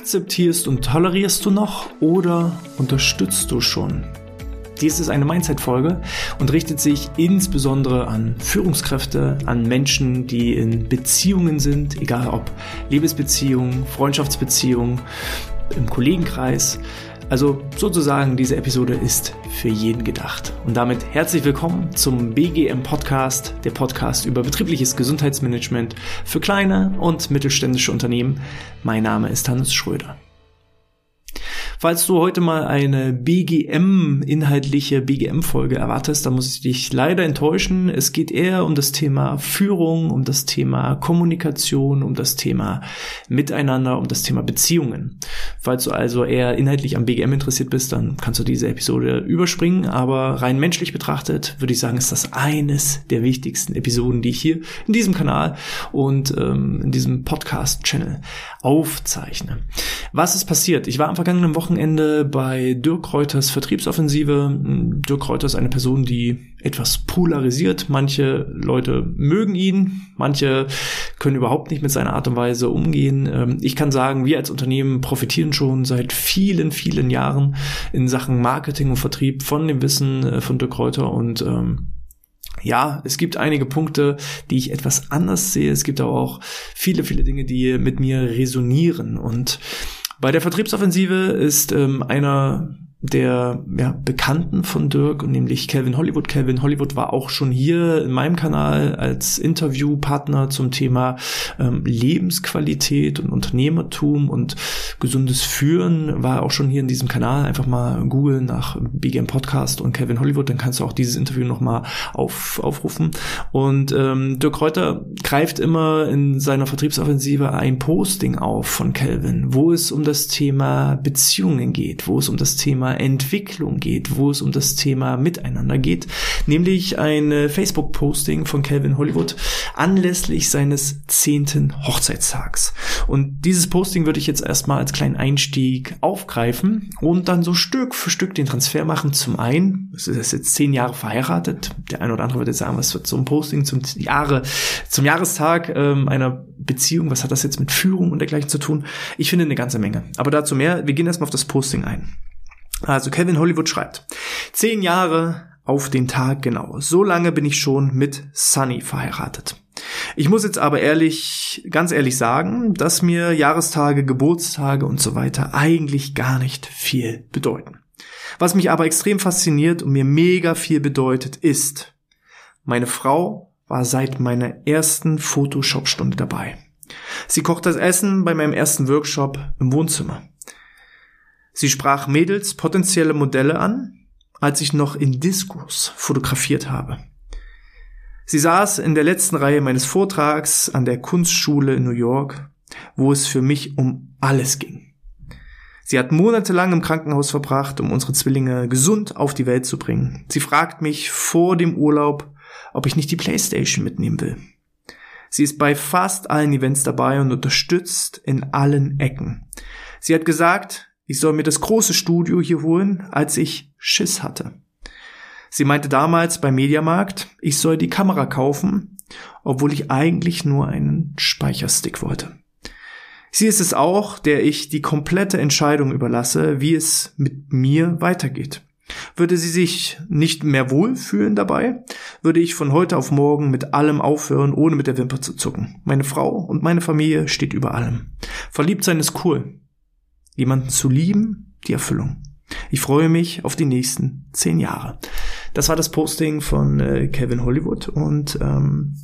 Akzeptierst und tolerierst du noch oder unterstützt du schon? Dies ist eine Mindset-Folge und richtet sich insbesondere an Führungskräfte, an Menschen, die in Beziehungen sind, egal ob Liebesbeziehungen, Freundschaftsbeziehungen, im Kollegenkreis. Also sozusagen, diese Episode ist für jeden gedacht. Und damit herzlich willkommen zum BGM Podcast, der Podcast über betriebliches Gesundheitsmanagement für kleine und mittelständische Unternehmen. Mein Name ist Hannes Schröder. Falls du heute mal eine BGM, inhaltliche BGM-Folge erwartest, dann muss ich dich leider enttäuschen. Es geht eher um das Thema Führung, um das Thema Kommunikation, um das Thema Miteinander, um das Thema Beziehungen. Falls du also eher inhaltlich am BGM interessiert bist, dann kannst du diese Episode überspringen. Aber rein menschlich betrachtet würde ich sagen, ist das eines der wichtigsten Episoden, die ich hier in diesem Kanal und ähm, in diesem Podcast-Channel aufzeichne. Was ist passiert? Ich war am vergangenen Wochenende Wochenende bei Dirk Reuters Vertriebsoffensive. Dirk Reuter ist eine Person, die etwas polarisiert. Manche Leute mögen ihn, manche können überhaupt nicht mit seiner Art und Weise umgehen. Ähm, ich kann sagen, wir als Unternehmen profitieren schon seit vielen, vielen Jahren in Sachen Marketing und Vertrieb von dem Wissen äh, von Dirk Reuter und ähm, ja, es gibt einige Punkte, die ich etwas anders sehe. Es gibt aber auch viele, viele Dinge, die mit mir resonieren. Und bei der Vertriebsoffensive ist ähm, einer der ja, Bekannten von Dirk, nämlich Calvin Hollywood. Calvin Hollywood war auch schon hier in meinem Kanal als Interviewpartner zum Thema ähm, Lebensqualität und Unternehmertum und gesundes Führen, war auch schon hier in diesem Kanal. Einfach mal googeln nach BGM Podcast und Calvin Hollywood, dann kannst du auch dieses Interview nochmal auf, aufrufen. Und ähm, Dirk Reuter greift immer in seiner Vertriebsoffensive ein Posting auf von Calvin, wo es um das Thema Beziehungen geht, wo es um das Thema Entwicklung geht, wo es um das Thema Miteinander geht, nämlich ein Facebook-Posting von Calvin Hollywood anlässlich seines zehnten Hochzeitstags. Und dieses Posting würde ich jetzt erstmal als kleinen Einstieg aufgreifen und dann so Stück für Stück den Transfer machen. Zum einen, es ist jetzt zehn Jahre verheiratet. Der eine oder andere würde jetzt sagen, was wird so ein Posting zum Jahre, zum Jahrestag ähm, einer Beziehung, was hat das jetzt mit Führung und dergleichen zu tun? Ich finde eine ganze Menge. Aber dazu mehr. Wir gehen erstmal auf das Posting ein. Also Kevin Hollywood schreibt, zehn Jahre auf den Tag genau. So lange bin ich schon mit Sunny verheiratet. Ich muss jetzt aber ehrlich, ganz ehrlich sagen, dass mir Jahrestage, Geburtstage und so weiter eigentlich gar nicht viel bedeuten. Was mich aber extrem fasziniert und mir mega viel bedeutet, ist, meine Frau war seit meiner ersten Photoshop-Stunde dabei. Sie kocht das Essen bei meinem ersten Workshop im Wohnzimmer. Sie sprach Mädels potenzielle Modelle an, als ich noch in Diskurs fotografiert habe. Sie saß in der letzten Reihe meines Vortrags an der Kunstschule in New York, wo es für mich um alles ging. Sie hat monatelang im Krankenhaus verbracht, um unsere Zwillinge gesund auf die Welt zu bringen. Sie fragt mich vor dem Urlaub, ob ich nicht die Playstation mitnehmen will. Sie ist bei fast allen Events dabei und unterstützt in allen Ecken. Sie hat gesagt, ich soll mir das große Studio hier holen, als ich Schiss hatte. Sie meinte damals beim Mediamarkt, ich soll die Kamera kaufen, obwohl ich eigentlich nur einen Speicherstick wollte. Sie ist es auch, der ich die komplette Entscheidung überlasse, wie es mit mir weitergeht. Würde sie sich nicht mehr wohlfühlen dabei, würde ich von heute auf morgen mit allem aufhören, ohne mit der Wimper zu zucken. Meine Frau und meine Familie steht über allem. Verliebt sein ist cool jemanden zu lieben, die Erfüllung. Ich freue mich auf die nächsten zehn Jahre. Das war das Posting von äh, Kevin Hollywood und ähm,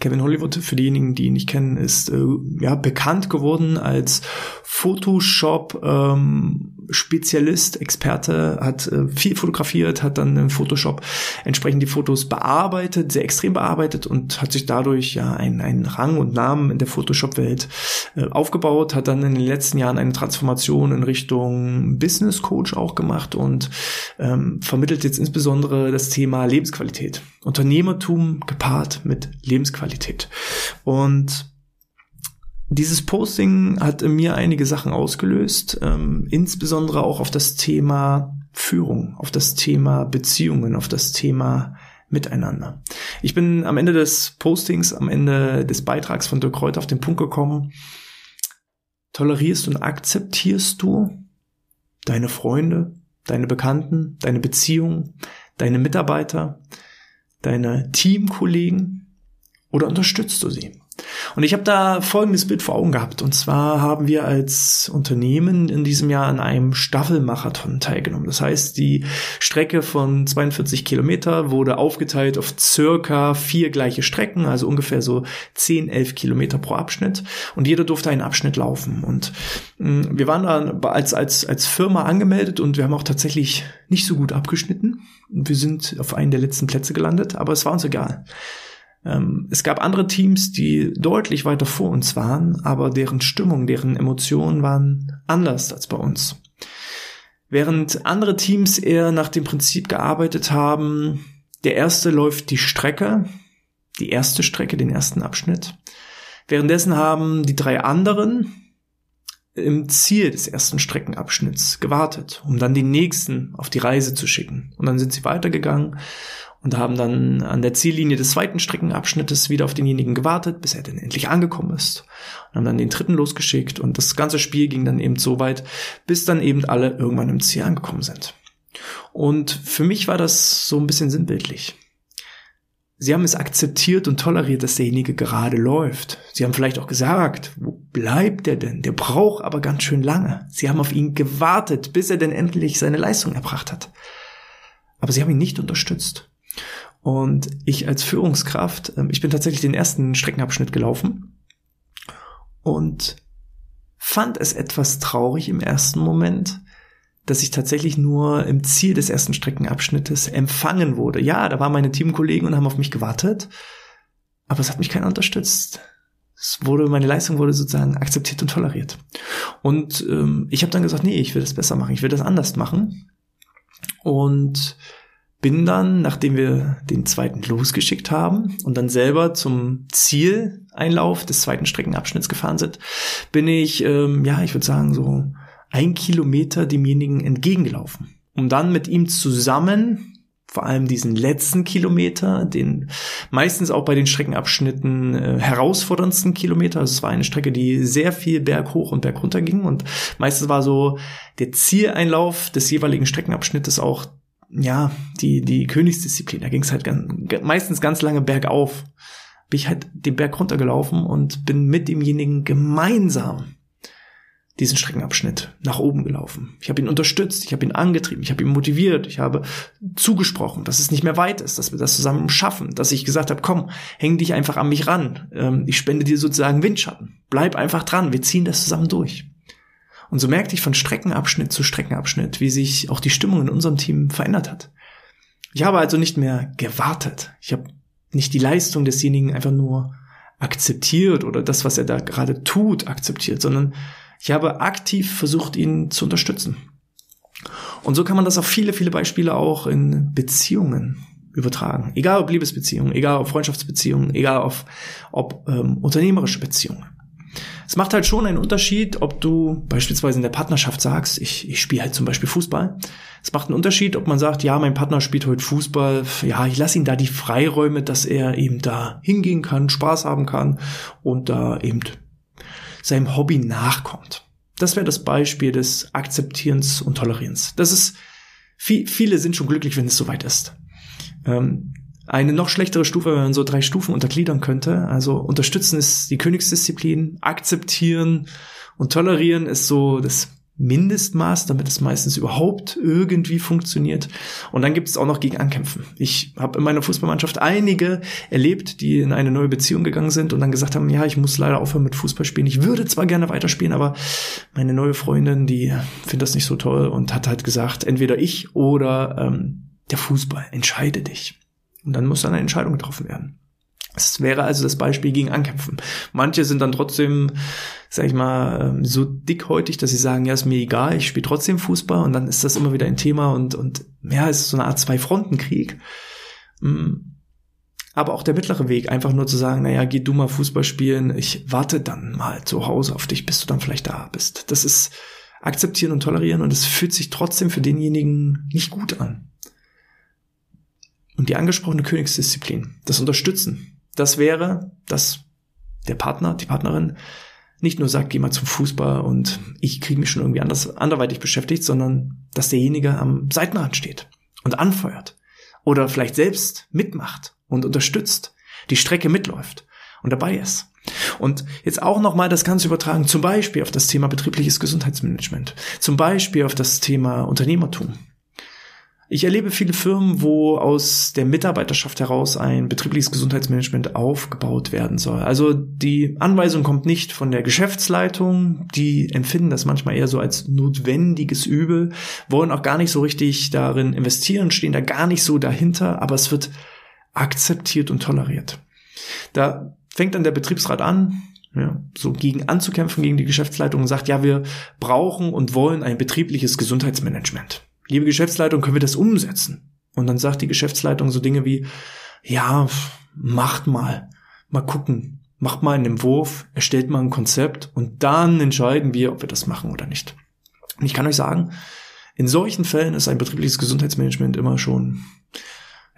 Kevin Hollywood, für diejenigen, die ihn nicht kennen, ist äh, ja bekannt geworden als Photoshop ähm, Spezialist, Experte, hat äh, viel fotografiert, hat dann im Photoshop entsprechend die Fotos bearbeitet, sehr extrem bearbeitet und hat sich dadurch ja einen, einen Rang und Namen in der Photoshop-Welt äh, aufgebaut, hat dann in den letzten Jahren eine Transformation in Richtung Business Coach auch gemacht und ähm, vermittelt jetzt insbesondere das Thema Lebensqualität. Unternehmertum gepaart mit Lebensqualität. Und dieses Posting hat in mir einige Sachen ausgelöst, ähm, insbesondere auch auf das Thema Führung, auf das Thema Beziehungen, auf das Thema Miteinander. Ich bin am Ende des Postings, am Ende des Beitrags von Dirk Reuter auf den Punkt gekommen, tolerierst und akzeptierst du deine Freunde, deine Bekannten, deine Beziehungen, deine Mitarbeiter, deine Teamkollegen oder unterstützt du sie? Und ich habe da folgendes Bild vor Augen gehabt. Und zwar haben wir als Unternehmen in diesem Jahr an einem Staffelmarathon teilgenommen. Das heißt, die Strecke von 42 Kilometer wurde aufgeteilt auf circa vier gleiche Strecken, also ungefähr so 10, 11 Kilometer pro Abschnitt. Und jeder durfte einen Abschnitt laufen. Und mh, mm, wir waren da als, als, als Firma angemeldet und wir haben auch tatsächlich nicht so gut abgeschnitten. Wir sind auf einen der letzten Plätze gelandet, aber es war uns egal. Ähm, es gab andere Teams, die deutlich weiter vor uns waren, aber deren Stimmung, deren Emotionen waren anders als bei uns. Während andere Teams eher nach dem Prinzip gearbeitet haben, der erste läuft die Strecke, die erste Strecke, den ersten Abschnitt. Währenddessen haben die drei anderen im Ziel des ersten Streckenabschnitts gewartet, um dann die nächsten auf die Reise zu schicken. Und dann sind sie weitergegangen und haben dann an der Ziellinie des zweiten Streckenabschnittes wieder auf denjenigen gewartet, bis er dann endlich angekommen ist. Und haben dann den dritten losgeschickt und das ganze Spiel ging dann eben so weit, bis dann eben alle irgendwann im Ziel angekommen sind. Und für mich war das so ein bisschen sinnbildlich. Sie haben es akzeptiert und toleriert, dass derjenige gerade läuft. Sie haben vielleicht auch gesagt, wo bleibt der denn? Der braucht aber ganz schön lange. Sie haben auf ihn gewartet, bis er denn endlich seine Leistung erbracht hat. Aber sie haben ihn nicht unterstützt. Und ich als Führungskraft, ähm, ich bin tatsächlich den ersten Streckenabschnitt gelaufen und fand es etwas traurig im ersten Moment, dass ich tatsächlich nur im Ziel des ersten Streckenabschnittes empfangen wurde. Ja, da waren meine Teamkollegen und haben auf mich gewartet, aber es hat mich keiner unterstützt. Es wurde, meine Leistung wurde sozusagen akzeptiert und toleriert. Und ähm, ich habe dann gesagt, nee, ich will das besser machen, ich will das anders machen. Und bin dann, nachdem wir den zweiten losgeschickt haben und dann selber zum Zieleinlauf des zweiten Streckenabschnitts gefahren sind, bin ich, ähm, ja, ich würde sagen, so ein Kilometer demjenigen entgegengelaufen, um dann mit ihm zusammen vor allem diesen letzten Kilometer, den meistens auch bei den Streckenabschnitten äh, herausforderndsten Kilometer. Also es war eine Strecke, die sehr viel berghoch und bergunter ging und meistens war so der Zieleinlauf des jeweiligen Streckenabschnittes auch ja, die, die Königsdisziplin. Da ging es halt ganz, meistens ganz lange bergauf. Bin ich halt den Berg runtergelaufen und bin mit demjenigen gemeinsam diesen Streckenabschnitt nach oben gelaufen. Ich habe ihn unterstützt, ich habe ihn angetrieben, ich habe ihn motiviert, ich habe zugesprochen, dass es nicht mehr weit ist, dass wir das zusammen schaffen, dass ich gesagt habe, komm, häng dich einfach an mich ran. Ähm, ich spende dir sozusagen Windschatten. Bleib einfach dran, wir ziehen das zusammen durch. Und so merkte ich von Streckenabschnitt zu Streckenabschnitt, wie sich auch die Stimmung in unserem Team verändert hat. Ich habe also nicht mehr gewartet. Ich habe nicht die Leistung desjenigen einfach nur akzeptiert oder das, was er da gerade tut, akzeptiert, sondern ich habe aktiv versucht, ihn zu unterstützen. Und so kann man das auf viele, viele Beispiele auch in Beziehungen übertragen. Egal ob Liebesbeziehungen, egal ob Freundschaftsbeziehungen, egal ob, ob ähm, unternehmerische Beziehungen. Es macht halt schon einen Unterschied, ob du beispielsweise in der Partnerschaft sagst, ich, ich spiele halt zum Beispiel Fußball. Es macht einen Unterschied, ob man sagt, ja, mein Partner spielt heute Fußball, ja, ich lasse ihn da die Freiräume, dass er eben da hingehen kann, Spaß haben kann und da eben seinem Hobby nachkommt. Das wäre das Beispiel des Akzeptierens und Tolerierens. Das ist, viel, viele sind schon glücklich, wenn es soweit ist. Ähm, eine noch schlechtere Stufe, wenn man so drei Stufen untergliedern könnte. Also unterstützen ist die Königsdisziplin, akzeptieren und tolerieren ist so das Mindestmaß, damit es meistens überhaupt irgendwie funktioniert. Und dann gibt es auch noch gegen Ankämpfen. Ich habe in meiner Fußballmannschaft einige erlebt, die in eine neue Beziehung gegangen sind und dann gesagt haben, ja, ich muss leider aufhören mit Fußballspielen. Ich würde zwar gerne weiterspielen, aber meine neue Freundin, die findet das nicht so toll und hat halt gesagt, entweder ich oder ähm, der Fußball, entscheide dich. Und dann muss dann eine Entscheidung getroffen werden. Es wäre also das Beispiel gegen Ankämpfen. Manche sind dann trotzdem, sag ich mal, ähm, so dickhäutig, dass sie sagen, ja, ist mir egal, ich spiele trotzdem Fußball und dann ist das immer wieder ein Thema und, und ja, es ist so eine Art Zwei-Fronten-Krieg. Mm. Aber auch der mittlere Weg, einfach nur zu sagen, naja, geh du mal Fußball spielen, ich warte dann mal zu Hause auf dich, bis du dann vielleicht da bist. Das ist akzeptieren und tolerieren und es fühlt sich trotzdem für denjenigen nicht gut an. Und die angesprochene Königsdisziplin, das Unterstützen, das wäre, dass der Partner, die Partnerin nicht nur sagt, geh mal zum Fußball und ich kriege mich schon irgendwie anders, anderweitig beschäftigt, sondern dass derjenige am Seitenrand steht und anfeuert oder vielleicht selbst mitmacht und unterstützt, die Strecke mitläuft und dabei ist. Und jetzt auch nochmal das Ganze übertragen, zum Beispiel auf das Thema betriebliches Gesundheitsmanagement, zum Beispiel auf das Thema Unternehmertum. Ich erlebe viele Firmen, wo aus der Mitarbeiterschaft heraus ein betriebliches Gesundheitsmanagement aufgebaut werden soll. Also die Anweisung kommt nicht von der Geschäftsleitung, die empfinden das manchmal eher so als notwendiges Übel, wollen auch gar nicht so richtig darin investieren, stehen da gar nicht so dahinter, aber es wird akzeptiert und toleriert. Da fängt dann der Betriebsrat an, ja, so gegen anzukämpfen gegen die Geschäftsleitung und sagt, ja, wir brauchen und wollen ein betriebliches Gesundheitsmanagement liebe Geschäftsleitung, können wir das umsetzen? Und dann sagt die Geschäftsleitung so Dinge wie, ja, macht mal, mal gucken, macht mal einen Entwurf, erstellt mal ein Konzept und dann entscheiden wir, ob wir das machen oder nicht. Und ich kann euch sagen, in solchen Fällen ist ein betriebliches Gesundheitsmanagement immer schon,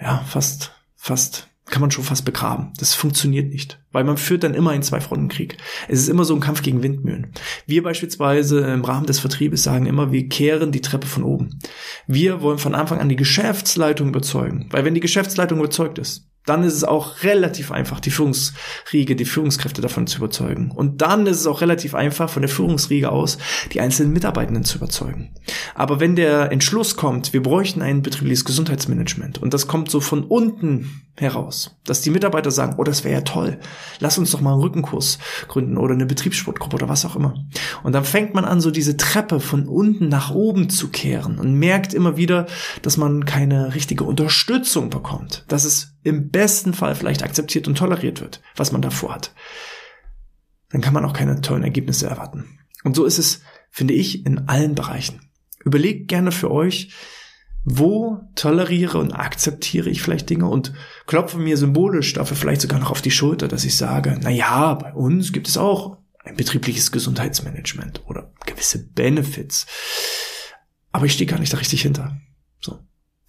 ja, fast, fast kann man schon fast begraben. Das funktioniert nicht, weil man führt dann immer einen Zwei-Fronten-Krieg. Es ist immer so ein Kampf gegen Windmühlen. Wir beispielsweise im Rahmen des Vertriebes sagen immer, wir kehren die Treppe von oben. Wir wollen von Anfang an die Geschäftsleitung überzeugen, weil wenn die Geschäftsleitung überzeugt ist, dann ist es auch relativ einfach, die Führungsriege, die Führungskräfte davon zu überzeugen. Und dann ist es auch relativ einfach, von der Führungsriege aus die einzelnen Mitarbeitenden zu überzeugen. Aber wenn der Entschluss kommt, wir bräuchten ein betriebliches Gesundheitsmanagement und das kommt so von unten heraus, dass die Mitarbeiter sagen, oh, das wäre ja toll, lass uns doch mal einen Rückenkurs gründen oder eine Betriebssportgruppe oder was auch immer. Und dann fängt man an, so diese Treppe von unten nach oben zu kehren und merkt immer wieder, dass man keine richtige Unterstützung bekommt, dass es im besten Fall vielleicht akzeptiert und toleriert wird, was man davor hat, dann kann man auch keine tollen Ergebnisse erwarten. Und so ist es, finde ich, in allen Bereichen. Überlegt gerne für euch, wo toleriere und akzeptiere ich vielleicht Dinge und klopfe mir symbolisch dafür vielleicht sogar noch auf die Schulter, dass ich sage, na ja, bei uns gibt es auch ein betriebliches Gesundheitsmanagement oder gewisse Benefits. Aber ich stehe gar nicht da richtig hinter. So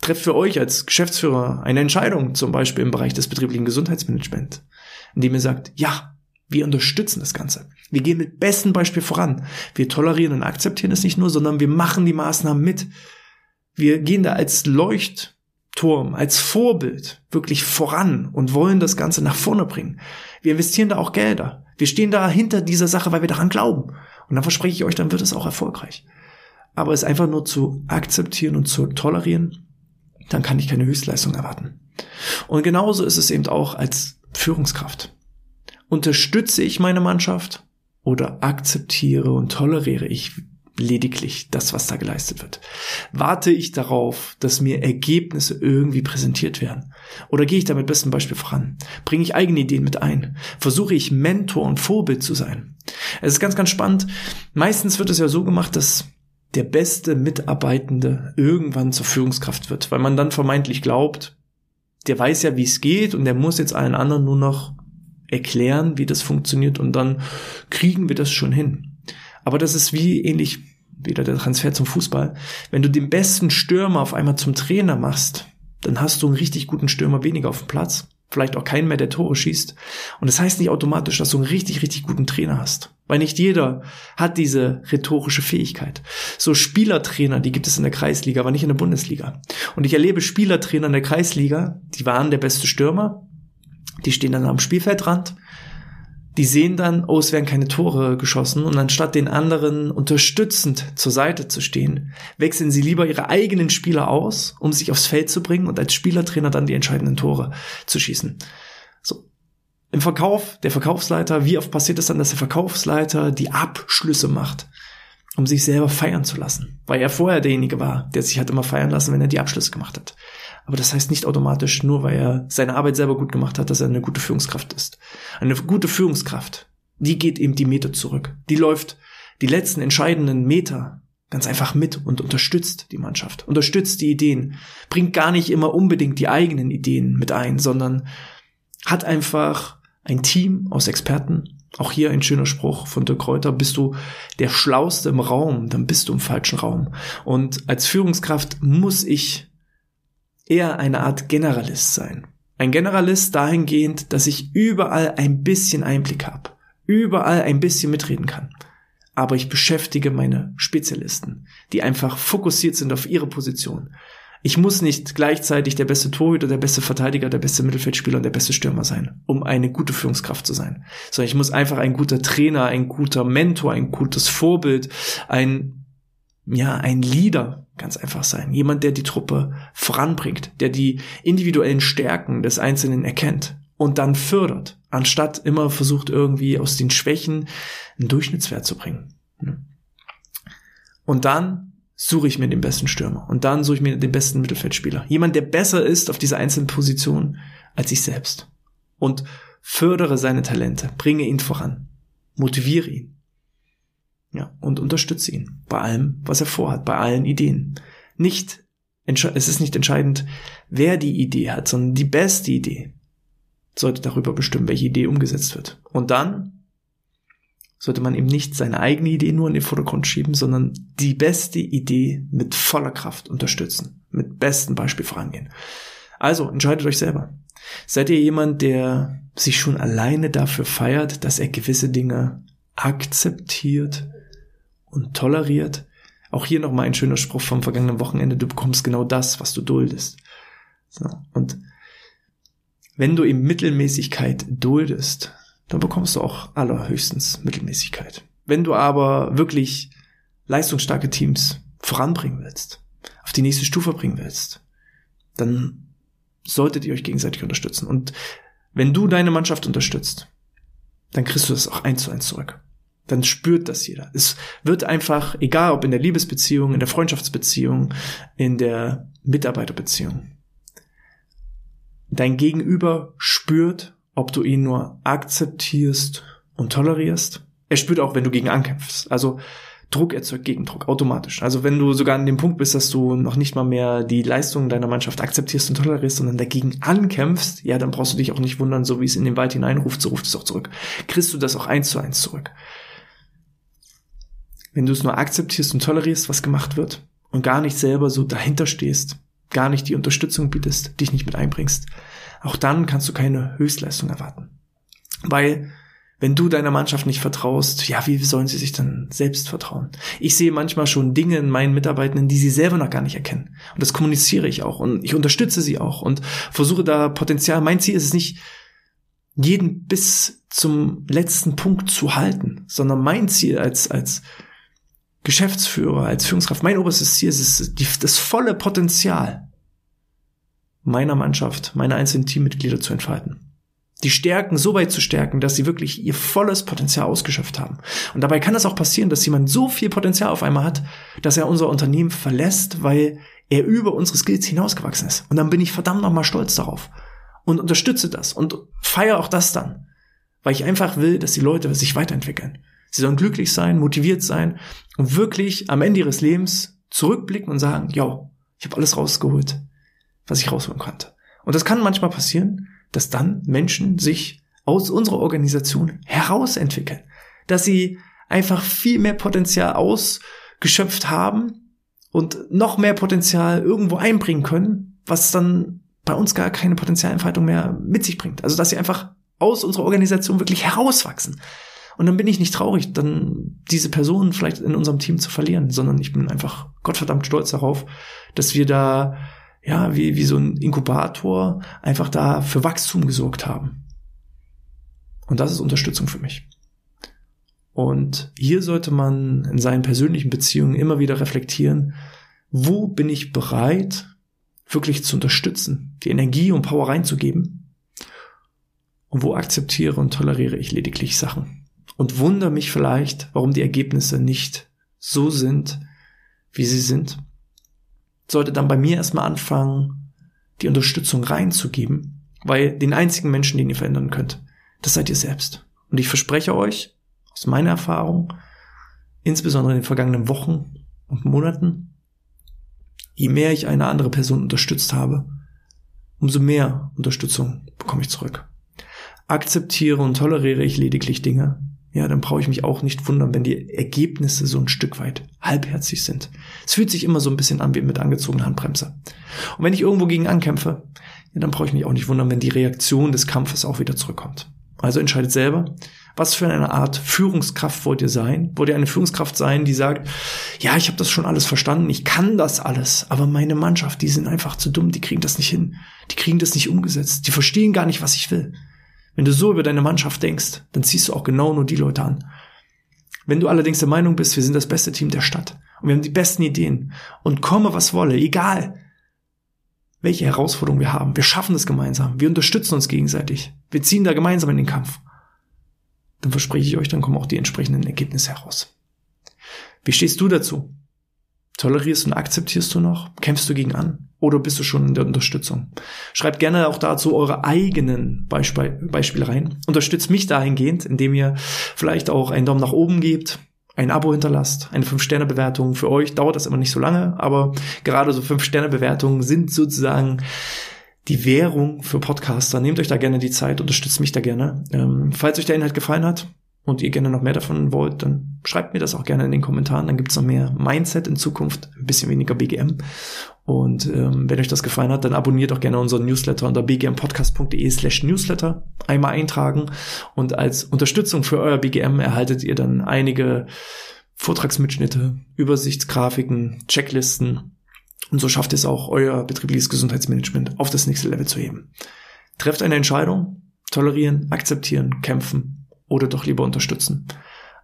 trefft für euch als Geschäftsführer eine Entscheidung, zum Beispiel im Bereich des betrieblichen Gesundheitsmanagements, indem ihr sagt, ja, wir unterstützen das Ganze. Wir gehen mit bestem Beispiel voran. Wir tolerieren und akzeptieren es nicht nur, sondern wir machen die Maßnahmen mit. Wir gehen da als Leuchtturm, als Vorbild wirklich voran und wollen das Ganze nach vorne bringen. Wir investieren da auch Gelder. Wir stehen da hinter dieser Sache, weil wir daran glauben. Und dann verspreche ich euch, dann wird es auch erfolgreich. Aber es einfach nur zu akzeptieren und zu tolerieren, dann kann ich keine Höchstleistung erwarten. Und genauso ist es eben auch als Führungskraft. Unterstütze ich meine Mannschaft oder akzeptiere und toleriere ich lediglich das, was da geleistet wird? Warte ich darauf, dass mir Ergebnisse irgendwie präsentiert werden? Oder gehe ich da mit bestem Beispiel voran? Bringe ich eigene Ideen mit ein? Versuche ich Mentor und Vorbild zu sein? Es ist ganz, ganz spannend. Meistens wird es ja so gemacht, dass der beste Mitarbeitende irgendwann zur Führungskraft wird, weil man dann vermeintlich glaubt, der weiß ja, wie es geht und der muss jetzt allen anderen nur noch erklären, wie das funktioniert und dann kriegen wir das schon hin. Aber das ist wie ähnlich wieder der Transfer zum Fußball. Wenn du den besten Stürmer auf einmal zum Trainer machst, dann hast du einen richtig guten Stürmer weniger auf dem Platz vielleicht auch keinen mehr, der Tore schießt. Und das heißt nicht automatisch, dass du einen richtig, richtig guten Trainer hast. Weil nicht jeder hat diese rhetorische Fähigkeit. So Spielertrainer, die gibt es in der Kreisliga, aber nicht in der Bundesliga. Und ich erlebe Spielertrainer in der Kreisliga, die waren der beste Stürmer, die stehen dann am Spielfeldrand die sehen dann, oh, es werden keine Tore geschossen und anstatt den anderen unterstützend zur Seite zu stehen, wechseln sie lieber ihre eigenen Spieler aus, um sich aufs Feld zu bringen und als Spielertrainer dann die entscheidenden Tore zu schießen. So. Im Verkauf, der Verkaufsleiter, wie oft passiert es dann, dass der Verkaufsleiter die Abschlüsse macht, um sich selber feiern zu lassen, weil er vorher derjenige war, der sich hat immer feiern lassen, wenn er die Abschlüsse gemacht hat. Aber das heißt nicht automatisch, nur weil er seine Arbeit selber gut gemacht hat, dass er eine gute Führungskraft ist. Eine gute Führungskraft, die geht eben die Meter zurück. Die läuft die letzten entscheidenden Meter ganz einfach mit und unterstützt die Mannschaft, unterstützt die Ideen, bringt gar nicht immer unbedingt die eigenen Ideen mit ein, sondern hat einfach ein Team aus Experten. Auch hier ein schöner Spruch von Dirk Kräuter. Bist du der Schlauste im Raum, dann bist du im falschen Raum. Und als Führungskraft muss ich eher eine Art Generalist sein. Ein Generalist dahingehend, dass ich überall ein bisschen Einblick habe. überall ein bisschen mitreden kann. Aber ich beschäftige meine Spezialisten, die einfach fokussiert sind auf ihre Position. Ich muss nicht gleichzeitig der beste Torhüter, der beste Verteidiger, der beste Mittelfeldspieler und der beste Stürmer sein, um eine gute Führungskraft zu sein. Sondern ich muss einfach ein guter Trainer, ein guter Mentor, ein gutes Vorbild, ein, ja, ein Leader ganz einfach sein. Jemand, der die Truppe voranbringt, der die individuellen Stärken des Einzelnen erkennt und dann fördert, anstatt immer versucht irgendwie aus den Schwächen einen Durchschnittswert zu bringen. Und dann suche ich mir den besten Stürmer und dann suche ich mir den besten Mittelfeldspieler. Jemand, der besser ist auf dieser einzelnen Position als ich selbst. Und fördere seine Talente, bringe ihn voran, motiviere ihn. Ja, und unterstütze ihn bei allem, was er vorhat, bei allen Ideen. Nicht, es ist nicht entscheidend, wer die Idee hat, sondern die beste Idee sollte darüber bestimmen, welche Idee umgesetzt wird. Und dann sollte man eben nicht seine eigene Idee nur in den Vordergrund schieben, sondern die beste Idee mit voller Kraft unterstützen, mit bestem Beispiel vorangehen. Also entscheidet euch selber. Seid ihr jemand, der sich schon alleine dafür feiert, dass er gewisse Dinge akzeptiert und toleriert? Auch hier nochmal ein schöner Spruch vom vergangenen Wochenende. Du bekommst genau das, was du duldest. So. Und wenn du eben Mittelmäßigkeit duldest, dann bekommst du auch allerhöchstens Mittelmäßigkeit. Wenn du aber wirklich leistungsstarke Teams voranbringen willst, auf die nächste Stufe bringen willst, dann solltet ihr euch gegenseitig unterstützen. Und wenn du deine Mannschaft unterstützt, dann kriegst du das auch eins zu eins zurück. Dann spürt das jeder. Es wird einfach, egal ob in der Liebesbeziehung, in der Freundschaftsbeziehung, in der Mitarbeiterbeziehung, dein Gegenüber spürt, ob du ihn nur akzeptierst und tolerierst. Er spürt auch, wenn du gegen ankämpfst. Also Druck erzeugt Gegendruck automatisch. Also wenn du sogar an dem Punkt bist, dass du noch nicht mal mehr die Leistungen deiner Mannschaft akzeptierst und tolerierst, sondern dagegen ankämpfst, ja, dann brauchst du dich auch nicht wundern, so wie es in den Wald hineinruft, so ruft es auch zurück. Kriegst du das auch eins zu eins zurück. Wenn du es nur akzeptierst und tolerierst, was gemacht wird und gar nicht selber so dahinter stehst, gar nicht die Unterstützung bietest, dich nicht mit einbringst, auch dann kannst du keine Höchstleistung erwarten. Weil wenn du deiner Mannschaft nicht vertraust, ja, wie sollen sie sich dann selbst vertrauen? Ich sehe manchmal schon Dinge in meinen Mitarbeitenden, die sie selber noch gar nicht erkennen. Und das kommuniziere ich auch und ich unterstütze sie auch und versuche da Potenzial. Mein Ziel ist es nicht, jeden bis zum letzten Punkt zu halten, sondern mein Ziel als, als Geschäftsführer, als Führungskraft, mein oberstes Ziel ist es, die, das volle Potenzial meiner Mannschaft, meiner einzelnen Teammitglieder zu entfalten. Die Stärken so weit zu stärken, dass sie wirklich ihr volles Potenzial ausgeschöpft haben. Und dabei kann es auch passieren, dass jemand so viel Potenzial auf einmal hat, dass er unser Unternehmen verlässt, weil er über unsere Skills hinausgewachsen ist. Und dann bin ich verdammt nochmal stolz darauf und unterstütze das und feiere auch das dann, weil ich einfach will, dass die Leute sich weiterentwickeln. Sie sollen glücklich sein, motiviert sein und wirklich am Ende ihres Lebens zurückblicken und sagen, yo, ich habe alles rausgeholt was ich rausholen konnte. Und das kann manchmal passieren, dass dann Menschen sich aus unserer Organisation herausentwickeln, dass sie einfach viel mehr Potenzial ausgeschöpft haben und noch mehr Potenzial irgendwo einbringen können, was dann bei uns gar keine Potenzialentfaltung mehr mit sich bringt. Also dass sie einfach aus unserer Organisation wirklich herauswachsen. Und dann bin ich nicht traurig, dann diese Person vielleicht in unserem Team zu verlieren, sondern ich bin einfach Gottverdammt stolz darauf, dass wir da ja, wie, wie so ein Inkubator einfach da für Wachstum gesorgt haben. Und das ist Unterstützung für mich. Und hier sollte man in seinen persönlichen Beziehungen immer wieder reflektieren, wo bin ich bereit, wirklich zu unterstützen, die Energie und Power reinzugeben? Und wo akzeptiere und toleriere ich lediglich Sachen? Und wundere mich vielleicht, warum die Ergebnisse nicht so sind, wie sie sind sollte dann bei mir erstmal anfangen, die Unterstützung reinzugeben, weil den einzigen Menschen, den ihr verändern könnt, das seid ihr selbst. Und ich verspreche euch, aus meiner Erfahrung, insbesondere in den vergangenen Wochen und Monaten, je mehr ich eine andere Person unterstützt habe, umso mehr Unterstützung bekomme ich zurück. Akzeptiere und toleriere ich lediglich Dinge, ja, dann brauche ich mich auch nicht wundern, wenn die Ergebnisse so ein Stück weit halbherzig sind. Es fühlt sich immer so ein bisschen an wie mit angezogener Handbremse. Und wenn ich irgendwo gegen ankämpfe, ja, dann brauche ich mich auch nicht wundern, wenn die Reaktion des Kampfes auch wieder zurückkommt. Also entscheidet selber, was für eine Art Führungskraft wollt ihr sein? Wollt ihr eine Führungskraft sein, die sagt, ja, ich habe das schon alles verstanden, ich kann das alles, aber meine Mannschaft, die sind einfach zu dumm, die kriegen das nicht hin, die kriegen das nicht umgesetzt, die verstehen gar nicht, was ich will. Wenn du so über deine Mannschaft denkst, dann ziehst du auch genau nur die Leute an. Wenn du allerdings der Meinung bist, wir sind das beste Team der Stadt und wir haben die besten Ideen und komme was wolle, egal welche Herausforderungen wir haben, wir schaffen es gemeinsam, wir unterstützen uns gegenseitig, wir ziehen da gemeinsam in den Kampf dann verspreche ich euch, dann kommen auch die entsprechenden Ergebnisse heraus. Wie stehst du dazu? Tolerierst und akzeptierst du noch? Kämpfst du gegen an? Oder bist du schon in der Unterstützung? Schreibt gerne auch dazu eure eigenen Beisp Beispiele rein. Unterstützt mich dahingehend, indem ihr vielleicht auch einen Daumen nach oben gebt, ein Abo hinterlasst, eine 5-Sterne-Bewertung. Für euch dauert das immer nicht so lange, aber gerade so 5-Sterne-Bewertungen sind sozusagen die Währung für Podcaster. Nehmt euch da gerne die Zeit, unterstützt mich da gerne. Ähm, falls euch der Inhalt gefallen hat und ihr gerne noch mehr davon wollt, dann schreibt mir das auch gerne in den Kommentaren. Dann gibt's noch mehr Mindset in Zukunft, ein bisschen weniger BGM. Und ähm, wenn euch das gefallen hat, dann abonniert auch gerne unseren Newsletter unter bgmpodcast.de slash newsletter. Einmal eintragen und als Unterstützung für euer BGM erhaltet ihr dann einige Vortragsmitschnitte, Übersichtsgrafiken, Checklisten und so schafft es auch, euer betriebliches Gesundheitsmanagement auf das nächste Level zu heben. Trefft eine Entscheidung, tolerieren, akzeptieren, kämpfen oder doch lieber unterstützen.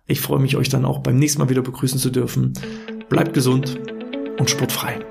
Ich freue mich, euch dann auch beim nächsten Mal wieder begrüßen zu dürfen. Bleibt gesund und sportfrei.